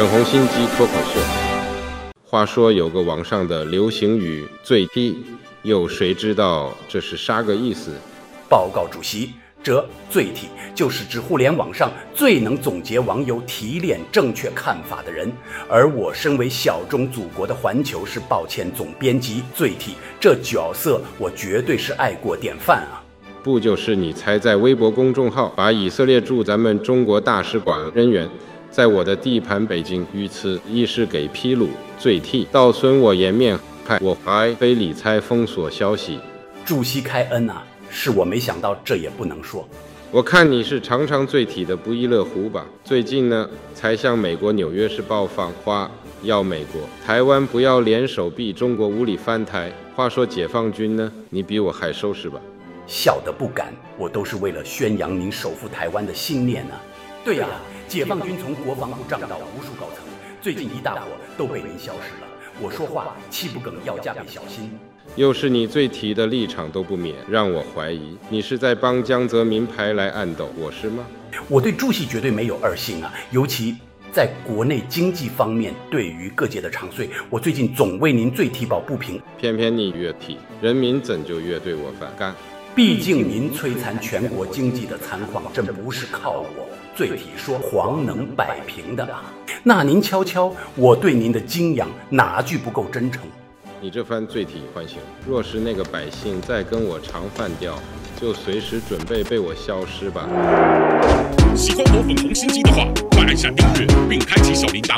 粉红心机脱口秀。话说有个网上的流行语“最低”，又谁知道这是啥个意思？报告主席，这“最体”就是指互联网上最能总结网友提炼正确看法的人。而我身为小忠祖国的环球是抱歉总编辑，“最体”这角色，我绝对是爱国典范啊！不就是你才在微博公众号把以色列驻咱们中国大使馆人员在我的地盘北京遇刺亦是给披露，最踢，倒损我颜面，害我还非理睬封锁消息。主席开恩啊，是我没想到，这也不能说。我看你是常常醉体的不亦乐乎吧？最近呢，才向美国纽约时报放话，要美国台湾不要联手逼中国无理翻台。话说解放军呢，你比我还收拾吧？小的不敢，我都是为了宣扬您守护台湾的信念呢、啊。对呀、啊，解放军从国防部涨到无数高层，最近一大伙都被您消失了。我说话气不梗，要加倍小心。又是你最提的立场都不免，让我怀疑你是在帮江泽民牌来暗斗我是吗？我对朱熹绝对没有二心啊，尤其在国内经济方面，对于各界的长税，我最近总为您最提抱不平。偏偏你越提，人民怎就越对我反感？毕竟您摧残全国经济的残况，真不是靠我最体说黄能摆平的！那您瞧瞧，我对您的敬仰哪句不够真诚？你这番最踢唤醒，若是那个百姓再跟我唱反调，就随时准备被我消失吧。喜欢我粉红心机的话，快按下订阅并开启小铃铛。